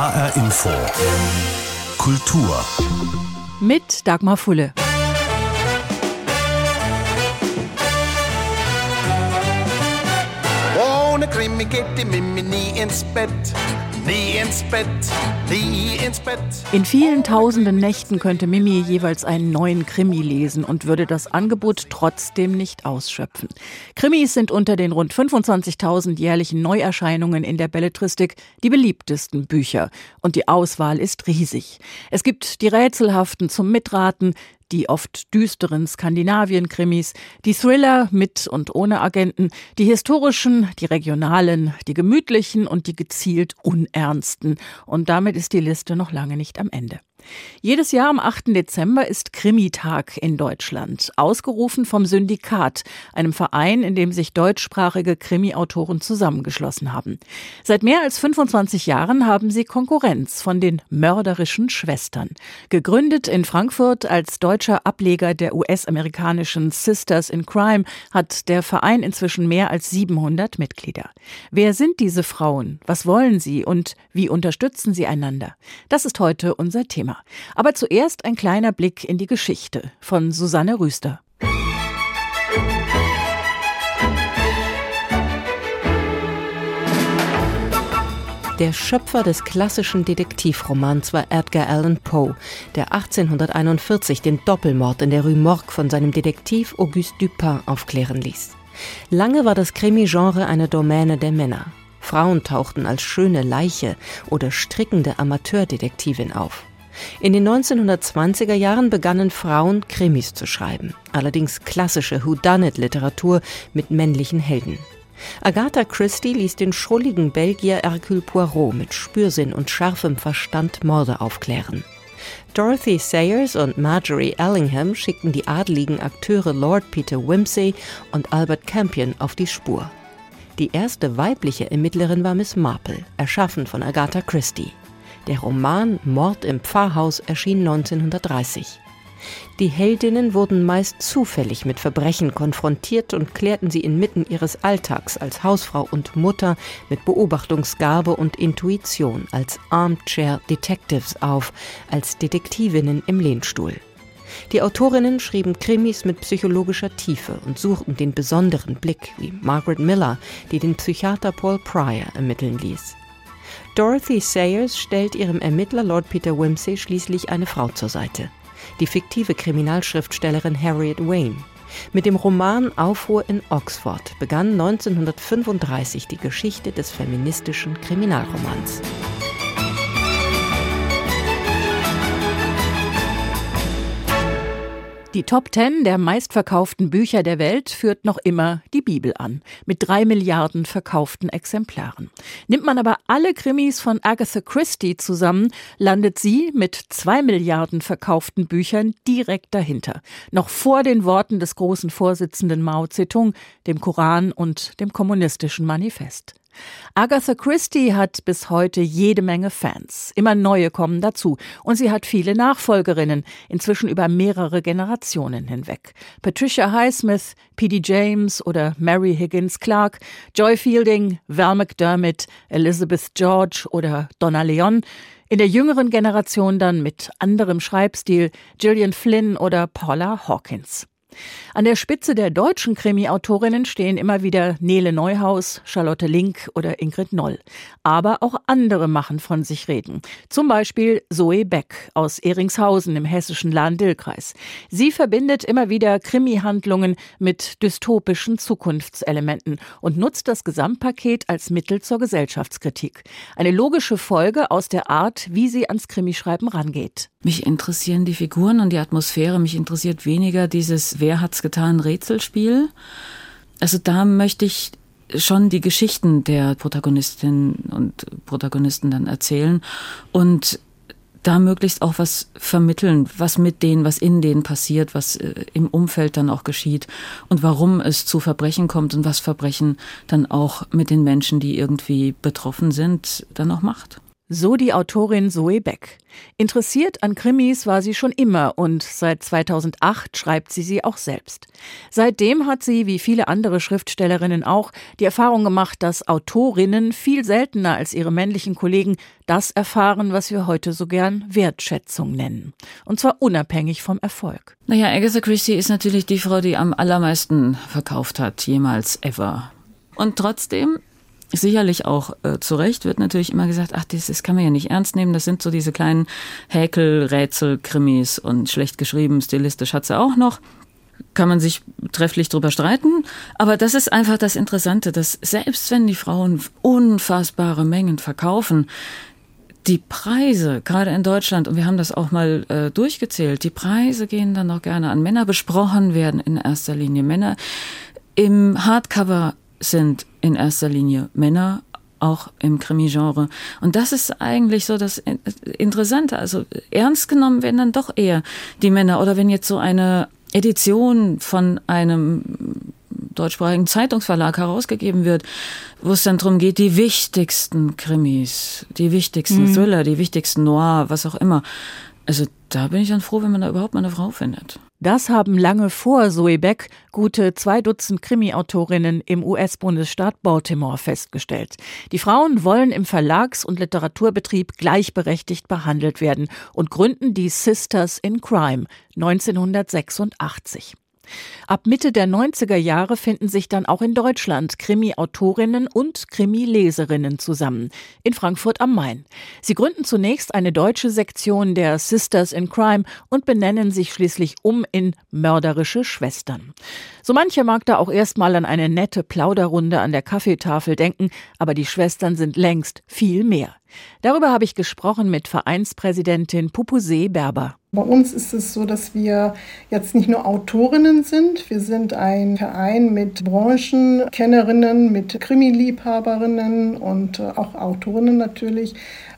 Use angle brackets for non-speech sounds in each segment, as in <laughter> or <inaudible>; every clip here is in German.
HR Info. Kultur. Mit Dagmar Fulle. Ohne Krimi geht die Mimi nie ins Bett. Nie ins Bett, nie ins Bett. In vielen tausenden Nächten könnte Mimi jeweils einen neuen Krimi lesen und würde das Angebot trotzdem nicht ausschöpfen. Krimis sind unter den rund 25.000 jährlichen Neuerscheinungen in der Belletristik die beliebtesten Bücher. Und die Auswahl ist riesig. Es gibt die rätselhaften zum Mitraten, die oft düsteren Skandinavien-Krimis, die Thriller mit und ohne Agenten, die historischen, die regionalen, die gemütlichen und die gezielt unernsten. Und damit ist die Liste noch lange nicht am Ende. Jedes Jahr am 8. Dezember ist Krimitag in Deutschland, ausgerufen vom Syndikat, einem Verein, in dem sich deutschsprachige Krimi-Autoren zusammengeschlossen haben. Seit mehr als 25 Jahren haben sie Konkurrenz von den mörderischen Schwestern. Gegründet in Frankfurt als deutscher Ableger der US-amerikanischen Sisters in Crime hat der Verein inzwischen mehr als 700 Mitglieder. Wer sind diese Frauen? Was wollen sie und wie unterstützen sie einander? Das ist heute unser Thema. Thema. Aber zuerst ein kleiner Blick in die Geschichte von Susanne Rüster. Der Schöpfer des klassischen Detektivromans war Edgar Allan Poe, der 1841 den Doppelmord in der Rue Morgue von seinem Detektiv Auguste Dupin aufklären ließ. Lange war das Krimi-Genre eine Domäne der Männer. Frauen tauchten als schöne Leiche oder strickende Amateurdetektivin auf. In den 1920er Jahren begannen Frauen Krimis zu schreiben, allerdings klassische Whodunit-Literatur mit männlichen Helden. Agatha Christie ließ den schrulligen Belgier Hercule Poirot mit Spürsinn und scharfem Verstand Morde aufklären. Dorothy Sayers und Marjorie Allingham schickten die adligen Akteure Lord Peter Wimsey und Albert Campion auf die Spur. Die erste weibliche Ermittlerin war Miss Marple, erschaffen von Agatha Christie. Der Roman Mord im Pfarrhaus erschien 1930. Die Heldinnen wurden meist zufällig mit Verbrechen konfrontiert und klärten sie inmitten ihres Alltags als Hausfrau und Mutter mit Beobachtungsgabe und Intuition als Armchair Detectives auf, als Detektivinnen im Lehnstuhl. Die Autorinnen schrieben Krimis mit psychologischer Tiefe und suchten den besonderen Blick, wie Margaret Miller, die den Psychiater Paul Pryor ermitteln ließ. Dorothy Sayers stellt ihrem Ermittler Lord Peter Wimsey schließlich eine Frau zur Seite. Die fiktive Kriminalschriftstellerin Harriet Wayne. Mit dem Roman Aufruhr in Oxford begann 1935 die Geschichte des feministischen Kriminalromans. Die Top Ten der meistverkauften Bücher der Welt führt noch immer die Bibel an, mit drei Milliarden verkauften Exemplaren. Nimmt man aber alle Krimis von Agatha Christie zusammen, landet sie mit zwei Milliarden verkauften Büchern direkt dahinter, noch vor den Worten des großen Vorsitzenden Mao Zedong, dem Koran und dem kommunistischen Manifest. Agatha Christie hat bis heute jede Menge Fans. Immer neue kommen dazu. Und sie hat viele Nachfolgerinnen, inzwischen über mehrere Generationen hinweg. Patricia Highsmith, P.D. James oder Mary Higgins Clark, Joy Fielding, Val McDermott, Elizabeth George oder Donna Leon. In der jüngeren Generation dann mit anderem Schreibstil Gillian Flynn oder Paula Hawkins. An der Spitze der deutschen Krimi-Autorinnen stehen immer wieder Nele Neuhaus, Charlotte Link oder Ingrid Noll. Aber auch andere machen von sich reden. Zum Beispiel Zoe Beck aus Eringshausen im hessischen Lahn-Dill-Kreis. Sie verbindet immer wieder Krimi-Handlungen mit dystopischen Zukunftselementen und nutzt das Gesamtpaket als Mittel zur Gesellschaftskritik. Eine logische Folge aus der Art, wie sie ans Krimischreiben rangeht. Mich interessieren die Figuren und die Atmosphäre. Mich interessiert weniger dieses Wer hat's getan Rätselspiel. Also da möchte ich schon die Geschichten der Protagonistinnen und Protagonisten dann erzählen und da möglichst auch was vermitteln, was mit denen, was in denen passiert, was äh, im Umfeld dann auch geschieht und warum es zu Verbrechen kommt und was Verbrechen dann auch mit den Menschen, die irgendwie betroffen sind, dann auch macht. So die Autorin Zoe Beck. Interessiert an Krimis war sie schon immer und seit 2008 schreibt sie sie auch selbst. Seitdem hat sie, wie viele andere Schriftstellerinnen auch, die Erfahrung gemacht, dass Autorinnen viel seltener als ihre männlichen Kollegen das erfahren, was wir heute so gern Wertschätzung nennen. Und zwar unabhängig vom Erfolg. Naja, Agatha Christie ist natürlich die Frau, die am allermeisten verkauft hat, jemals ever. Und trotzdem sicherlich auch äh, zu Recht wird natürlich immer gesagt, ach, das, das kann man ja nicht ernst nehmen. Das sind so diese kleinen Häkel, Rätsel, Krimis und schlecht geschrieben, stilistisch hat sie auch noch. Kann man sich trefflich drüber streiten. Aber das ist einfach das Interessante, dass selbst wenn die Frauen unfassbare Mengen verkaufen, die Preise, gerade in Deutschland, und wir haben das auch mal äh, durchgezählt, die Preise gehen dann noch gerne an Männer besprochen werden in erster Linie. Männer im Hardcover sind in erster Linie Männer, auch im Krimi-Genre. Und das ist eigentlich so das Interessante. Also ernst genommen werden dann doch eher die Männer. Oder wenn jetzt so eine Edition von einem deutschsprachigen Zeitungsverlag herausgegeben wird, wo es dann darum geht, die wichtigsten Krimis, die wichtigsten mhm. Thriller, die wichtigsten Noir, was auch immer. Also da bin ich dann froh, wenn man da überhaupt mal eine Frau findet. Das haben lange vor Zoe Beck gute zwei Dutzend Krimi-Autorinnen im US-Bundesstaat Baltimore festgestellt. Die Frauen wollen im Verlags- und Literaturbetrieb gleichberechtigt behandelt werden und gründen die Sisters in Crime 1986. Ab Mitte der 90er Jahre finden sich dann auch in Deutschland Krimi-Autorinnen und Krimi-Leserinnen zusammen. In Frankfurt am Main. Sie gründen zunächst eine deutsche Sektion der Sisters in Crime und benennen sich schließlich um in Mörderische Schwestern. So mancher mag da auch erstmal an eine nette Plauderrunde an der Kaffeetafel denken, aber die Schwestern sind längst viel mehr. Darüber habe ich gesprochen mit Vereinspräsidentin Pupusee Berber. Bei uns ist es so, dass wir jetzt nicht nur Autorinnen sind, wir sind ein Verein mit Branchenkennerinnen, mit Krimi-Liebhaberinnen und äh, auch Autorinnen natürlich.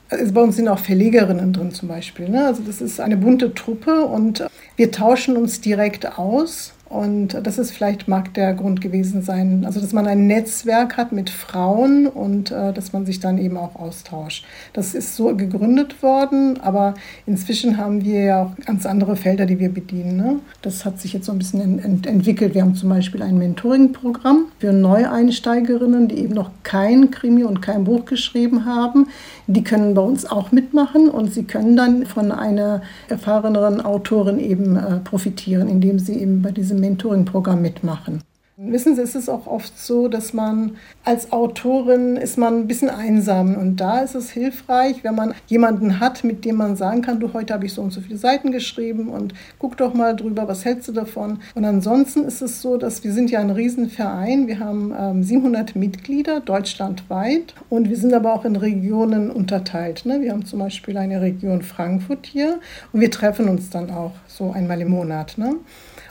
Also bei uns sind auch Verlegerinnen drin zum Beispiel. Ne? Also das ist eine bunte Truppe und wir tauschen uns direkt aus und das ist vielleicht mag der Grund gewesen sein, also dass man ein Netzwerk hat mit Frauen und äh, dass man sich dann eben auch austauscht. Das ist so gegründet worden, aber inzwischen haben wir ja auch ganz andere Felder, die wir bedienen. Ne? Das hat sich jetzt so ein bisschen ent entwickelt. Wir haben zum Beispiel ein Mentoring-Programm für Neueinsteigerinnen, die eben noch kein Krimi und kein Buch geschrieben haben. Die können bei uns auch mitmachen und sie können dann von einer erfahreneren Autorin eben äh, profitieren, indem sie eben bei diesem Mentoring-Programm mitmachen. Wissen Sie, es ist auch oft so, dass man als Autorin ist man ein bisschen einsam und da ist es hilfreich, wenn man jemanden hat, mit dem man sagen kann, du, heute habe ich so und so viele Seiten geschrieben und guck doch mal drüber, was hältst du davon? Und ansonsten ist es so, dass wir sind ja ein Riesenverein, wir haben ähm, 700 Mitglieder deutschlandweit und wir sind aber auch in Regionen unterteilt. Ne? Wir haben zum Beispiel eine Region Frankfurt hier und wir treffen uns dann auch so einmal im Monat. Ne?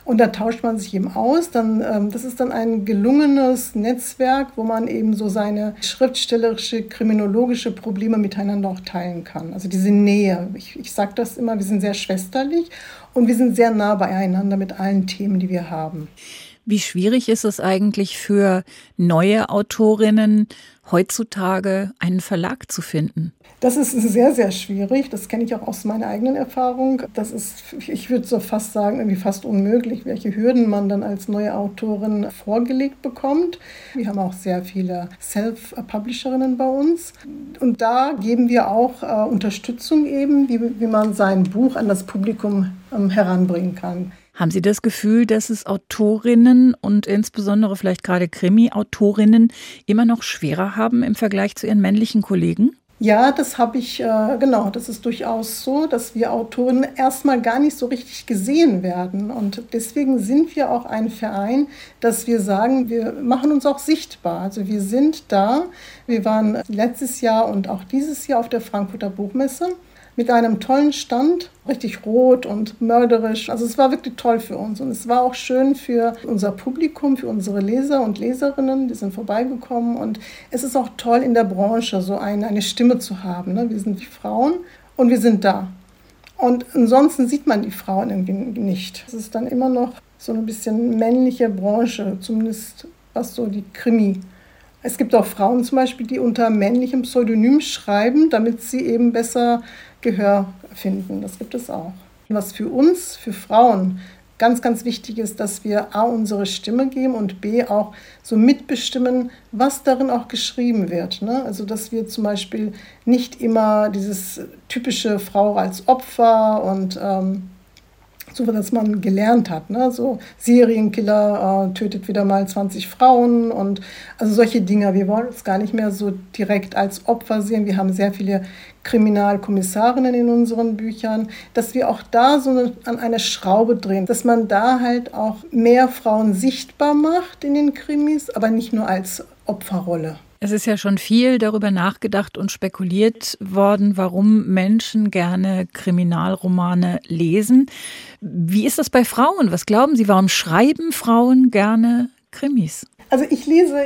Und da tauscht man sich eben aus. Dann, ähm, das ist dann ein gelungenes Netzwerk, wo man eben so seine schriftstellerische, kriminologische Probleme miteinander auch teilen kann. Also diese Nähe. Ich, ich sage das immer, wir sind sehr schwesterlich und wir sind sehr nah beieinander mit allen Themen, die wir haben. Wie schwierig ist es eigentlich für neue Autorinnen heutzutage einen Verlag zu finden? Das ist sehr, sehr schwierig. Das kenne ich auch aus meiner eigenen Erfahrung. Das ist, ich würde so fast sagen, irgendwie fast unmöglich, welche Hürden man dann als neue Autorin vorgelegt bekommt. Wir haben auch sehr viele Self-Publisherinnen bei uns. Und da geben wir auch äh, Unterstützung eben, wie, wie man sein Buch an das Publikum ähm, heranbringen kann. Haben Sie das Gefühl, dass es Autorinnen und insbesondere vielleicht gerade Krimi-Autorinnen immer noch schwerer haben im Vergleich zu ihren männlichen Kollegen? Ja, das habe ich, äh, genau, das ist durchaus so, dass wir Autoren erstmal gar nicht so richtig gesehen werden. Und deswegen sind wir auch ein Verein, dass wir sagen, wir machen uns auch sichtbar. Also wir sind da. Wir waren letztes Jahr und auch dieses Jahr auf der Frankfurter Buchmesse mit einem tollen Stand, richtig rot und mörderisch. Also es war wirklich toll für uns und es war auch schön für unser Publikum, für unsere Leser und Leserinnen, die sind vorbeigekommen und es ist auch toll in der Branche so eine, eine Stimme zu haben. Ne? Wir sind die Frauen und wir sind da. Und ansonsten sieht man die Frauen irgendwie nicht. Es ist dann immer noch so ein bisschen männliche Branche, zumindest was so die Krimi Es gibt auch Frauen zum Beispiel, die unter männlichem Pseudonym schreiben, damit sie eben besser Gehör finden. Das gibt es auch. Was für uns, für Frauen, ganz, ganz wichtig ist, dass wir A, unsere Stimme geben und B, auch so mitbestimmen, was darin auch geschrieben wird. Ne? Also, dass wir zum Beispiel nicht immer dieses typische Frau als Opfer und ähm, so was man gelernt hat. Ne? So Serienkiller äh, tötet wieder mal 20 Frauen und also solche Dinge. Wir wollen uns gar nicht mehr so direkt als Opfer sehen. Wir haben sehr viele Kriminalkommissarinnen in unseren Büchern, dass wir auch da so eine, an eine Schraube drehen, dass man da halt auch mehr Frauen sichtbar macht in den Krimis, aber nicht nur als Opferrolle. Es ist ja schon viel darüber nachgedacht und spekuliert worden, warum Menschen gerne Kriminalromane lesen. Wie ist das bei Frauen? Was glauben Sie, warum schreiben Frauen gerne Krimis? Also ich lese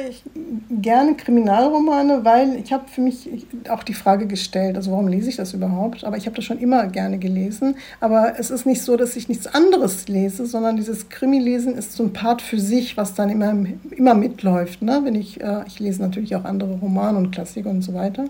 gerne Kriminalromane, weil ich habe für mich auch die Frage gestellt, also warum lese ich das überhaupt? Aber ich habe das schon immer gerne gelesen. Aber es ist nicht so, dass ich nichts anderes lese, sondern dieses Krimi-Lesen ist so ein Part für sich, was dann immer, immer mitläuft. Ne? Wenn ich, äh, ich lese natürlich auch andere Romane und Klassiker und so weiter.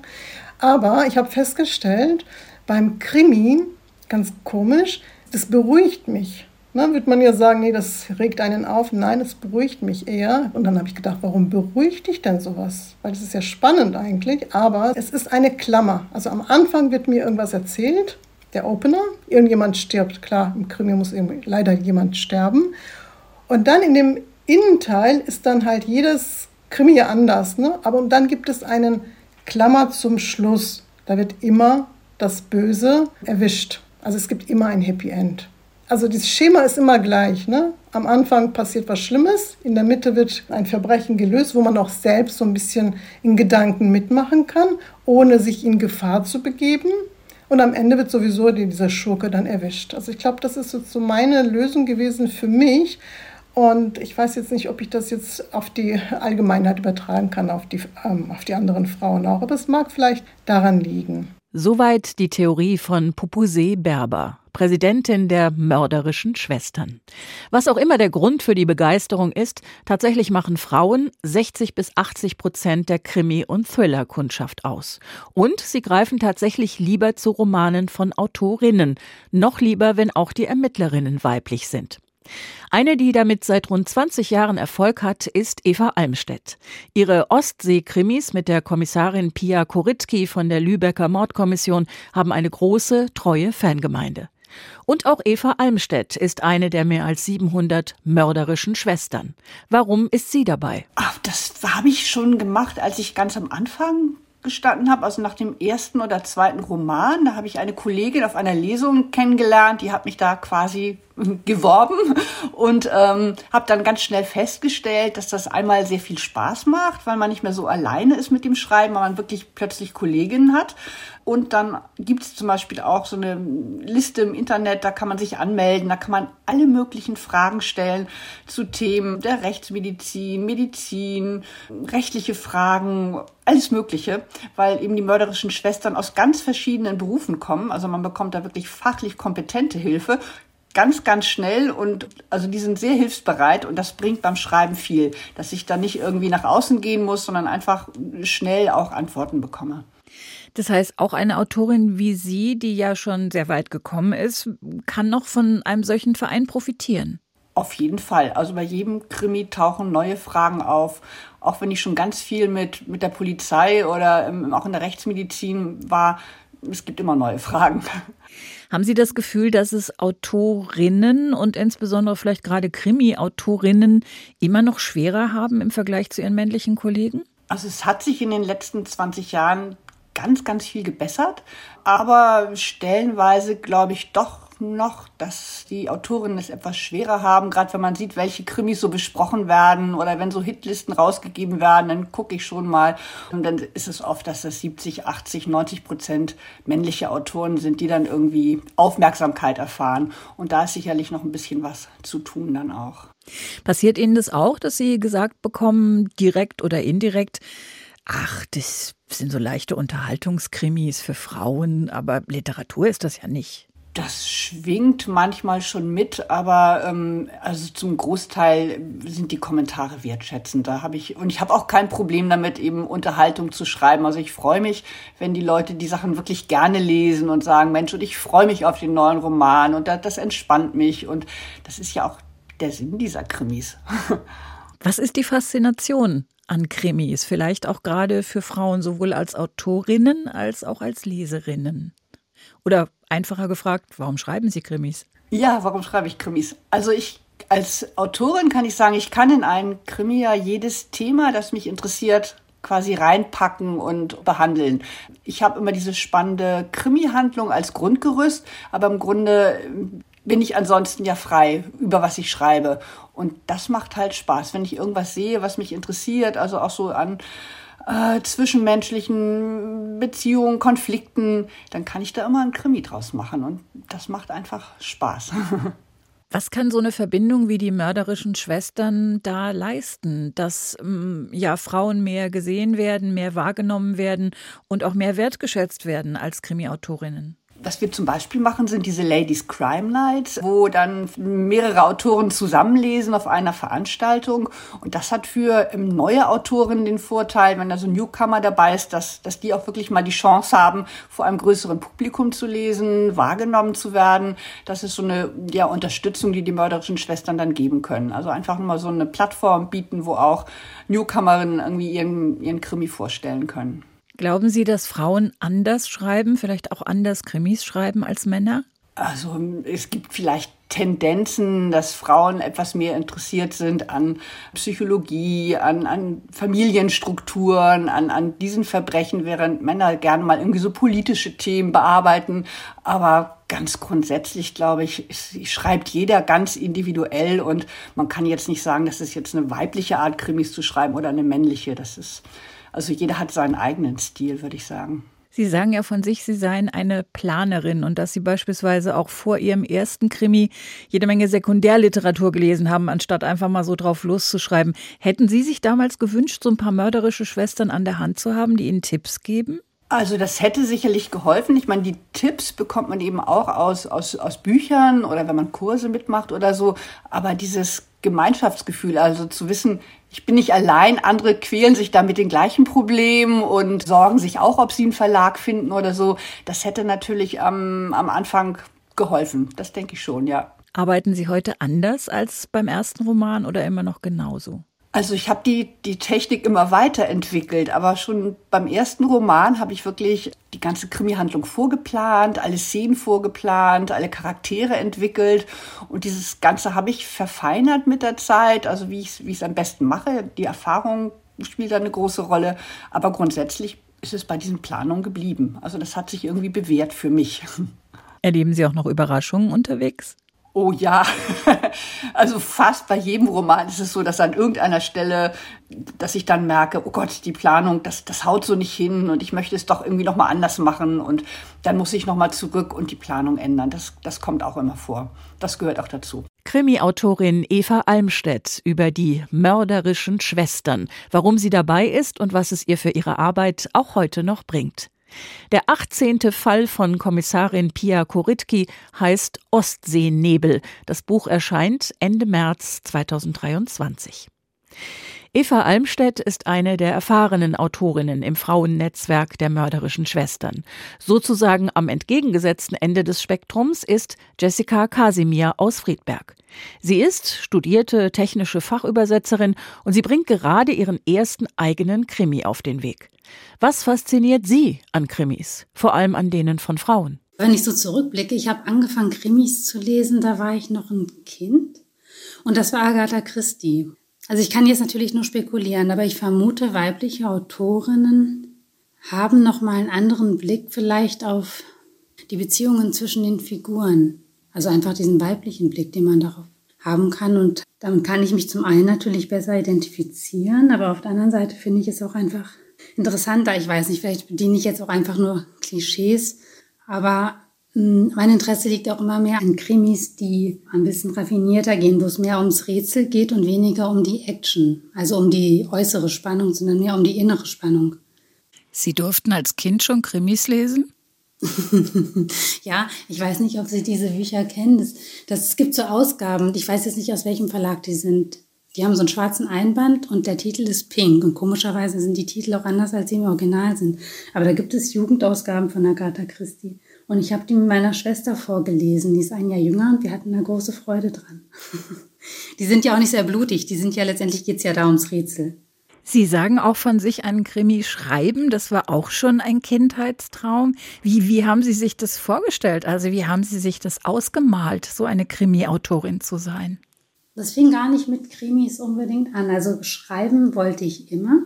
Aber ich habe festgestellt, beim Krimi, ganz komisch, das beruhigt mich. Na, wird man ja sagen, nee, das regt einen auf. Nein, es beruhigt mich eher. Und dann habe ich gedacht, warum beruhigt dich denn sowas? Weil das ist ja spannend eigentlich, aber es ist eine Klammer. Also am Anfang wird mir irgendwas erzählt, der Opener, irgendjemand stirbt. Klar, im Krimi muss leider jemand sterben. Und dann in dem Innenteil ist dann halt jedes Krimi anders. Ne? Aber dann gibt es einen Klammer zum Schluss. Da wird immer das Böse erwischt. Also es gibt immer ein Happy End. Also das Schema ist immer gleich. Ne? Am Anfang passiert was Schlimmes, in der Mitte wird ein Verbrechen gelöst, wo man auch selbst so ein bisschen in Gedanken mitmachen kann, ohne sich in Gefahr zu begeben. Und am Ende wird sowieso dieser Schurke dann erwischt. Also ich glaube, das ist so meine Lösung gewesen für mich. Und ich weiß jetzt nicht, ob ich das jetzt auf die Allgemeinheit übertragen kann, auf die, ähm, auf die anderen Frauen auch. Aber es mag vielleicht daran liegen. Soweit die Theorie von Pupusé Berber. Präsidentin der mörderischen Schwestern. Was auch immer der Grund für die Begeisterung ist, tatsächlich machen Frauen 60 bis 80 Prozent der Krimi- und Thriller-Kundschaft aus. Und sie greifen tatsächlich lieber zu Romanen von Autorinnen, noch lieber, wenn auch die Ermittlerinnen weiblich sind. Eine, die damit seit rund 20 Jahren Erfolg hat, ist Eva Almstedt. Ihre Ostsee-Krimis mit der Kommissarin Pia Koritki von der Lübecker Mordkommission haben eine große, treue Fangemeinde. Und auch Eva Almstedt ist eine der mehr als 700 mörderischen Schwestern. Warum ist sie dabei? Ach, das habe ich schon gemacht, als ich ganz am Anfang gestanden habe, also nach dem ersten oder zweiten Roman. Da habe ich eine Kollegin auf einer Lesung kennengelernt, die hat mich da quasi geworben und ähm, habe dann ganz schnell festgestellt, dass das einmal sehr viel Spaß macht, weil man nicht mehr so alleine ist mit dem Schreiben, weil man wirklich plötzlich Kolleginnen hat und dann gibt es zum Beispiel auch so eine Liste im Internet, da kann man sich anmelden, da kann man alle möglichen Fragen stellen zu Themen der Rechtsmedizin, Medizin, rechtliche Fragen, alles Mögliche, weil eben die mörderischen Schwestern aus ganz verschiedenen Berufen kommen. Also man bekommt da wirklich fachlich kompetente Hilfe, ganz, ganz schnell und also die sind sehr hilfsbereit und das bringt beim Schreiben viel, dass ich da nicht irgendwie nach außen gehen muss, sondern einfach schnell auch Antworten bekomme. Das heißt, auch eine Autorin wie Sie, die ja schon sehr weit gekommen ist, kann noch von einem solchen Verein profitieren. Auf jeden Fall. Also bei jedem Krimi tauchen neue Fragen auf. Auch wenn ich schon ganz viel mit, mit der Polizei oder auch in der Rechtsmedizin war, es gibt immer neue Fragen. <laughs> Haben Sie das Gefühl, dass es Autorinnen und insbesondere vielleicht gerade Krimi-Autorinnen immer noch schwerer haben im Vergleich zu ihren männlichen Kollegen? Also es hat sich in den letzten 20 Jahren ganz, ganz viel gebessert. Aber stellenweise glaube ich doch noch, dass die Autorinnen es etwas schwerer haben, gerade wenn man sieht, welche Krimis so besprochen werden oder wenn so Hitlisten rausgegeben werden, dann gucke ich schon mal. Und dann ist es oft, dass das 70, 80, 90 Prozent männliche Autoren sind, die dann irgendwie Aufmerksamkeit erfahren. Und da ist sicherlich noch ein bisschen was zu tun dann auch. Passiert Ihnen das auch, dass Sie gesagt bekommen, direkt oder indirekt, ach, das sind so leichte Unterhaltungskrimis für Frauen, aber Literatur ist das ja nicht. Das schwingt manchmal schon mit, aber ähm, also zum Großteil sind die Kommentare wertschätzend. Da habe ich und ich habe auch kein Problem damit, eben Unterhaltung zu schreiben. Also ich freue mich, wenn die Leute die Sachen wirklich gerne lesen und sagen, Mensch, und ich freue mich auf den neuen Roman und das, das entspannt mich und das ist ja auch der Sinn dieser Krimis. <laughs> Was ist die Faszination an Krimis? Vielleicht auch gerade für Frauen, sowohl als Autorinnen als auch als Leserinnen. Oder einfacher gefragt, warum schreiben Sie Krimis? Ja, warum schreibe ich Krimis? Also ich als Autorin kann ich sagen, ich kann in einen Krimi ja jedes Thema, das mich interessiert, quasi reinpacken und behandeln. Ich habe immer diese spannende Krimi-Handlung als Grundgerüst, aber im Grunde bin ich ansonsten ja frei, über was ich schreibe. Und das macht halt Spaß, wenn ich irgendwas sehe, was mich interessiert, also auch so an äh, zwischenmenschlichen Beziehungen, Konflikten, dann kann ich da immer einen Krimi draus machen. Und das macht einfach Spaß. <laughs> Was kann so eine Verbindung wie die mörderischen Schwestern da leisten, dass mm, ja Frauen mehr gesehen werden, mehr wahrgenommen werden und auch mehr wertgeschätzt werden als Krimiautorinnen? Was wir zum Beispiel machen, sind diese Ladies Crime Nights, wo dann mehrere Autoren zusammenlesen auf einer Veranstaltung. Und das hat für ähm, neue Autorinnen den Vorteil, wenn da so ein Newcomer dabei ist, dass, dass die auch wirklich mal die Chance haben, vor einem größeren Publikum zu lesen, wahrgenommen zu werden. Das ist so eine ja, Unterstützung, die die mörderischen Schwestern dann geben können. Also einfach mal so eine Plattform bieten, wo auch Newcomerinnen irgendwie ihren, ihren Krimi vorstellen können. Glauben Sie, dass Frauen anders schreiben, vielleicht auch anders Krimis schreiben als Männer? Also es gibt vielleicht Tendenzen, dass Frauen etwas mehr interessiert sind an Psychologie, an, an Familienstrukturen, an, an diesen Verbrechen, während Männer gerne mal irgendwie so politische Themen bearbeiten. Aber ganz grundsätzlich, glaube ich, schreibt jeder ganz individuell und man kann jetzt nicht sagen, das ist jetzt eine weibliche Art, Krimis zu schreiben oder eine männliche. Das ist also jeder hat seinen eigenen Stil, würde ich sagen. Sie sagen ja von sich, Sie seien eine Planerin und dass Sie beispielsweise auch vor Ihrem ersten Krimi jede Menge Sekundärliteratur gelesen haben, anstatt einfach mal so drauf loszuschreiben. Hätten Sie sich damals gewünscht, so ein paar mörderische Schwestern an der Hand zu haben, die Ihnen Tipps geben? Also das hätte sicherlich geholfen. Ich meine, die Tipps bekommt man eben auch aus, aus, aus Büchern oder wenn man Kurse mitmacht oder so. Aber dieses Gemeinschaftsgefühl, also zu wissen, ich bin nicht allein, andere quälen sich da mit den gleichen Problemen und sorgen sich auch, ob sie einen Verlag finden oder so. Das hätte natürlich am, am Anfang geholfen. Das denke ich schon, ja. Arbeiten Sie heute anders als beim ersten Roman oder immer noch genauso? Also ich habe die, die Technik immer weiterentwickelt, aber schon beim ersten Roman habe ich wirklich die ganze Krimi-Handlung vorgeplant, alle Szenen vorgeplant, alle Charaktere entwickelt und dieses Ganze habe ich verfeinert mit der Zeit, also wie ich es am besten mache. Die Erfahrung spielt da eine große Rolle, aber grundsätzlich ist es bei diesen Planungen geblieben. Also das hat sich irgendwie bewährt für mich. <laughs> Erleben Sie auch noch Überraschungen unterwegs? Oh ja, <laughs> also fast bei jedem Roman ist es so, dass an irgendeiner Stelle, dass ich dann merke, oh Gott, die Planung, das, das haut so nicht hin und ich möchte es doch irgendwie nochmal anders machen und dann muss ich nochmal zurück und die Planung ändern. Das, das kommt auch immer vor. Das gehört auch dazu. Krimi-Autorin Eva Almstedt über die mörderischen Schwestern, warum sie dabei ist und was es ihr für ihre Arbeit auch heute noch bringt. Der 18. Fall von Kommissarin Pia Koritki heißt Ostseenebel. Das Buch erscheint Ende März 2023. Eva Almstedt ist eine der erfahrenen Autorinnen im Frauennetzwerk der mörderischen Schwestern. Sozusagen am entgegengesetzten Ende des Spektrums ist Jessica Kasimir aus Friedberg. Sie ist studierte technische Fachübersetzerin und sie bringt gerade ihren ersten eigenen Krimi auf den Weg. Was fasziniert Sie an Krimis, vor allem an denen von Frauen? Wenn ich so zurückblicke, ich habe angefangen, Krimis zu lesen, da war ich noch ein Kind. Und das war Agatha Christie. Also ich kann jetzt natürlich nur spekulieren, aber ich vermute, weibliche Autorinnen haben noch mal einen anderen Blick vielleicht auf die Beziehungen zwischen den Figuren. Also einfach diesen weiblichen Blick, den man darauf haben kann. Und damit kann ich mich zum einen natürlich besser identifizieren, aber auf der anderen Seite finde ich es auch einfach interessanter. Ich weiß nicht, vielleicht bediene ich jetzt auch einfach nur Klischees, aber hm, mein Interesse liegt auch immer mehr an Krimis, die ein bisschen raffinierter gehen, wo es mehr ums Rätsel geht und weniger um die Action, also um die äußere Spannung, sondern mehr um die innere Spannung. Sie durften als Kind schon Krimis lesen? <laughs> ja, ich weiß nicht, ob Sie diese Bücher kennen. Das, das, es gibt so Ausgaben, ich weiß jetzt nicht, aus welchem Verlag die sind. Die haben so einen schwarzen Einband und der Titel ist Pink. Und komischerweise sind die Titel auch anders, als sie im Original sind. Aber da gibt es Jugendausgaben von Agatha Christie. Und ich habe die mit meiner Schwester vorgelesen. Die ist ein Jahr jünger und wir hatten da große Freude dran. <laughs> die sind ja auch nicht sehr blutig. Die sind ja letztendlich geht's ja da ums Rätsel. Sie sagen auch von sich einen Krimi schreiben. Das war auch schon ein Kindheitstraum. Wie, wie haben Sie sich das vorgestellt? Also wie haben Sie sich das ausgemalt, so eine Krimi-Autorin zu sein? Das fing gar nicht mit Krimis unbedingt an. Also schreiben wollte ich immer.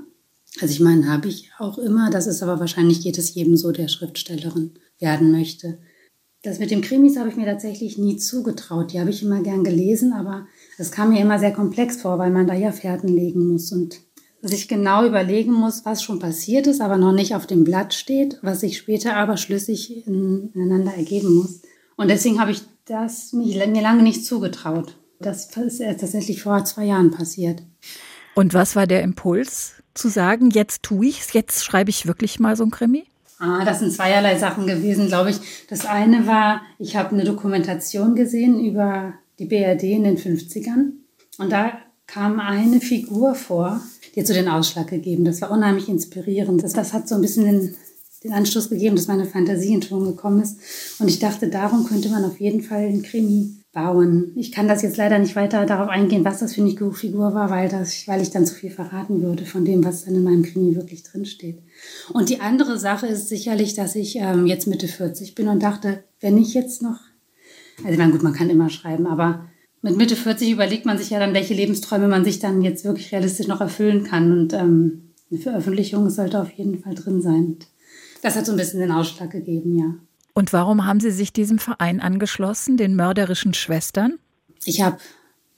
Also ich meine, habe ich auch immer. Das ist aber wahrscheinlich geht es jedem so, der Schriftstellerin werden möchte. Das mit dem Krimis habe ich mir tatsächlich nie zugetraut. Die habe ich immer gern gelesen, aber es kam mir immer sehr komplex vor, weil man da ja Fährten legen muss und sich genau überlegen muss, was schon passiert ist, aber noch nicht auf dem Blatt steht, was sich später aber schlüssig ineinander ergeben muss. Und deswegen habe ich das mich, mir lange nicht zugetraut. Das ist erst tatsächlich vor zwei Jahren passiert. Und was war der Impuls, zu sagen, jetzt tue ich's, jetzt schreibe ich wirklich mal so ein Krimi? Ah, das sind zweierlei Sachen gewesen, glaube ich. Das eine war, ich habe eine Dokumentation gesehen über die BRD in den 50ern. Und da kam eine Figur vor, die hat so den Ausschlag gegeben. Das war unheimlich inspirierend. Das, das hat so ein bisschen den, den Anstoß gegeben, dass meine Fantasie in Ton gekommen ist. Und ich dachte, darum könnte man auf jeden Fall einen Krimi bauen. Ich kann das jetzt leider nicht weiter darauf eingehen, was das für eine Figur war, weil, das, weil ich dann zu viel verraten würde von dem, was dann in meinem Krimi wirklich drinsteht. Und die andere Sache ist sicherlich, dass ich ähm, jetzt Mitte 40 bin und dachte, wenn ich jetzt noch, also ich meine, gut, man kann immer schreiben, aber mit Mitte 40 überlegt man sich ja dann, welche Lebensträume man sich dann jetzt wirklich realistisch noch erfüllen kann. Und ähm, eine Veröffentlichung sollte auf jeden Fall drin sein. Das hat so ein bisschen den Ausschlag gegeben, ja. Und warum haben Sie sich diesem Verein angeschlossen, den mörderischen Schwestern? Ich habe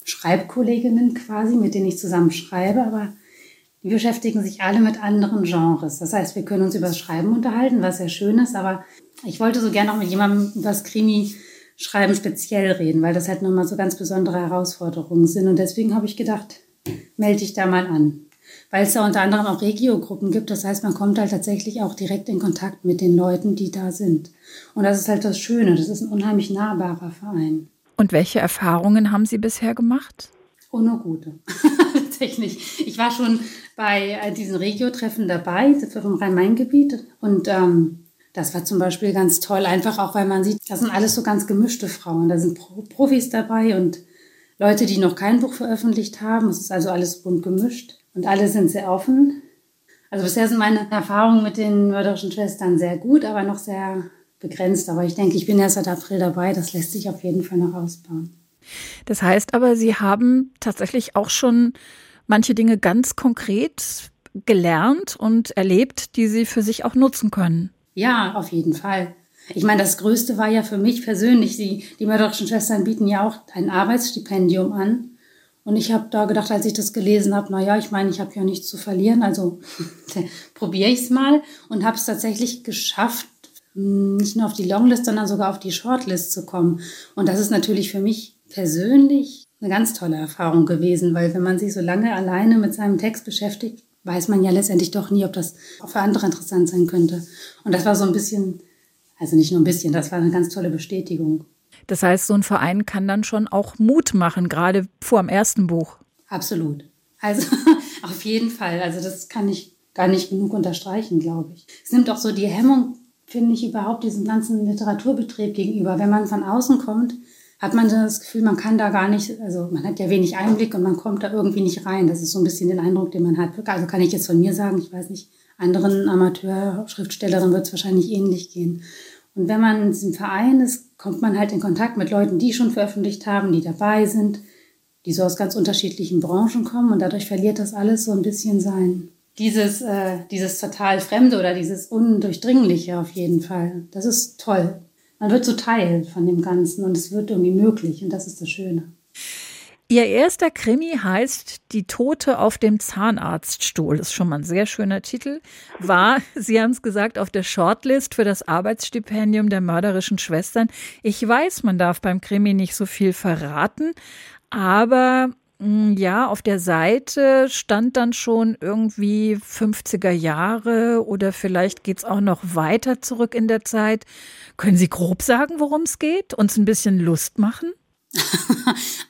Schreibkolleginnen quasi, mit denen ich zusammen schreibe, aber die beschäftigen sich alle mit anderen Genres. Das heißt, wir können uns über das Schreiben unterhalten, was sehr schön ist, aber ich wollte so gerne auch mit jemandem über das Krimi-Schreiben speziell reden, weil das halt nochmal so ganz besondere Herausforderungen sind. Und deswegen habe ich gedacht, melde dich da mal an weil es da unter anderem auch Regiogruppen gibt. Das heißt, man kommt halt tatsächlich auch direkt in Kontakt mit den Leuten, die da sind. Und das ist halt das Schöne. Das ist ein unheimlich nahbarer Verein. Und welche Erfahrungen haben Sie bisher gemacht? Oh, nur gute. <laughs> Tatsächlich. Ich war schon bei äh, diesen Regio-Treffen dabei, vom Rhein-Main-Gebiet. Und ähm, das war zum Beispiel ganz toll, einfach auch, weil man sieht, das sind alles so ganz gemischte Frauen. Da sind Profis dabei und Leute, die noch kein Buch veröffentlicht haben. Es ist also alles bunt gemischt. Und alle sind sehr offen. Also bisher sind meine Erfahrungen mit den mörderischen Schwestern sehr gut, aber noch sehr begrenzt. Aber ich denke, ich bin erst seit April dabei. Das lässt sich auf jeden Fall noch ausbauen. Das heißt aber, Sie haben tatsächlich auch schon manche Dinge ganz konkret gelernt und erlebt, die Sie für sich auch nutzen können. Ja, auf jeden Fall. Ich meine, das Größte war ja für mich persönlich, Sie, die mörderischen Schwestern bieten ja auch ein Arbeitsstipendium an. Und ich habe da gedacht, als ich das gelesen habe, na ja, ich meine, ich habe ja nichts zu verlieren, also <laughs> probiere ich es mal und habe es tatsächlich geschafft, hm, nicht nur auf die Longlist, sondern sogar auf die Shortlist zu kommen. Und das ist natürlich für mich persönlich eine ganz tolle Erfahrung gewesen, weil wenn man sich so lange alleine mit seinem Text beschäftigt, weiß man ja letztendlich doch nie, ob das auch für andere interessant sein könnte. Und das war so ein bisschen, also nicht nur ein bisschen, das war eine ganz tolle Bestätigung. Das heißt, so ein Verein kann dann schon auch Mut machen, gerade vor dem ersten Buch. Absolut. Also <laughs> auf jeden Fall. Also das kann ich gar nicht genug unterstreichen, glaube ich. Es nimmt auch so die Hemmung, finde ich, überhaupt diesem ganzen Literaturbetrieb gegenüber. Wenn man von außen kommt, hat man das Gefühl, man kann da gar nicht, also man hat ja wenig Einblick und man kommt da irgendwie nicht rein. Das ist so ein bisschen den Eindruck, den man hat. Also kann ich jetzt von mir sagen, ich weiß nicht, anderen Amateur-Schriftstellerinnen wird es wahrscheinlich ähnlich gehen. Und wenn man in diesem Verein ist, kommt man halt in Kontakt mit Leuten, die schon veröffentlicht haben, die dabei sind, die so aus ganz unterschiedlichen Branchen kommen und dadurch verliert das alles so ein bisschen sein. Dieses, äh, dieses total Fremde oder dieses Undurchdringliche auf jeden Fall. Das ist toll. Man wird so Teil von dem Ganzen und es wird irgendwie möglich und das ist das Schöne. Ihr erster Krimi heißt Die Tote auf dem Zahnarztstuhl. Das ist schon mal ein sehr schöner Titel. War, <laughs> Sie haben es gesagt, auf der Shortlist für das Arbeitsstipendium der mörderischen Schwestern. Ich weiß, man darf beim Krimi nicht so viel verraten, aber ja, auf der Seite stand dann schon irgendwie 50er Jahre oder vielleicht geht es auch noch weiter zurück in der Zeit. Können Sie grob sagen, worum es geht? Uns ein bisschen Lust machen? <laughs>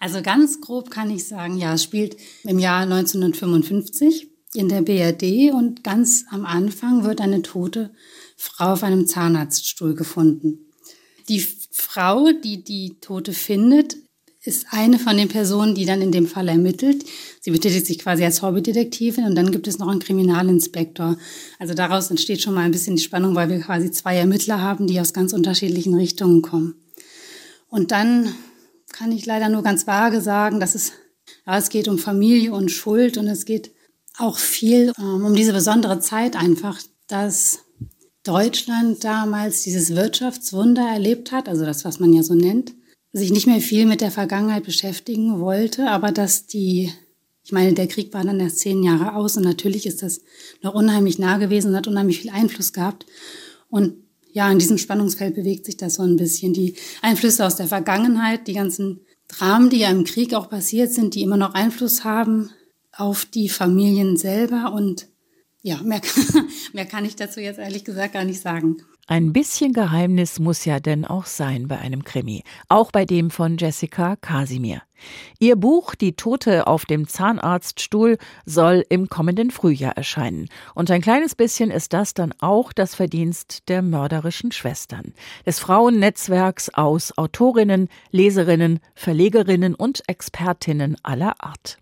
also ganz grob kann ich sagen, ja, es spielt im Jahr 1955 in der BRD und ganz am Anfang wird eine tote Frau auf einem Zahnarztstuhl gefunden. Die Frau, die die Tote findet, ist eine von den Personen, die dann in dem Fall ermittelt. Sie betätigt sich quasi als Hobbydetektivin und dann gibt es noch einen Kriminalinspektor. Also daraus entsteht schon mal ein bisschen die Spannung, weil wir quasi zwei Ermittler haben, die aus ganz unterschiedlichen Richtungen kommen. Und dann kann ich leider nur ganz vage sagen, dass es, ja, es geht um Familie und Schuld und es geht auch viel ähm, um diese besondere Zeit einfach, dass Deutschland damals dieses Wirtschaftswunder erlebt hat, also das, was man ja so nennt, sich nicht mehr viel mit der Vergangenheit beschäftigen wollte, aber dass die, ich meine, der Krieg war dann erst zehn Jahre aus und natürlich ist das noch unheimlich nah gewesen und hat unheimlich viel Einfluss gehabt. Und ja, in diesem Spannungsfeld bewegt sich das so ein bisschen. Die Einflüsse aus der Vergangenheit, die ganzen Dramen, die ja im Krieg auch passiert sind, die immer noch Einfluss haben auf die Familien selber und ja, mehr, <laughs> mehr kann ich dazu jetzt ehrlich gesagt gar nicht sagen. Ein bisschen Geheimnis muss ja denn auch sein bei einem Krimi, auch bei dem von Jessica Casimir. Ihr Buch Die Tote auf dem Zahnarztstuhl soll im kommenden Frühjahr erscheinen. Und ein kleines bisschen ist das dann auch das Verdienst der mörderischen Schwestern, des Frauennetzwerks aus Autorinnen, Leserinnen, Verlegerinnen und Expertinnen aller Art.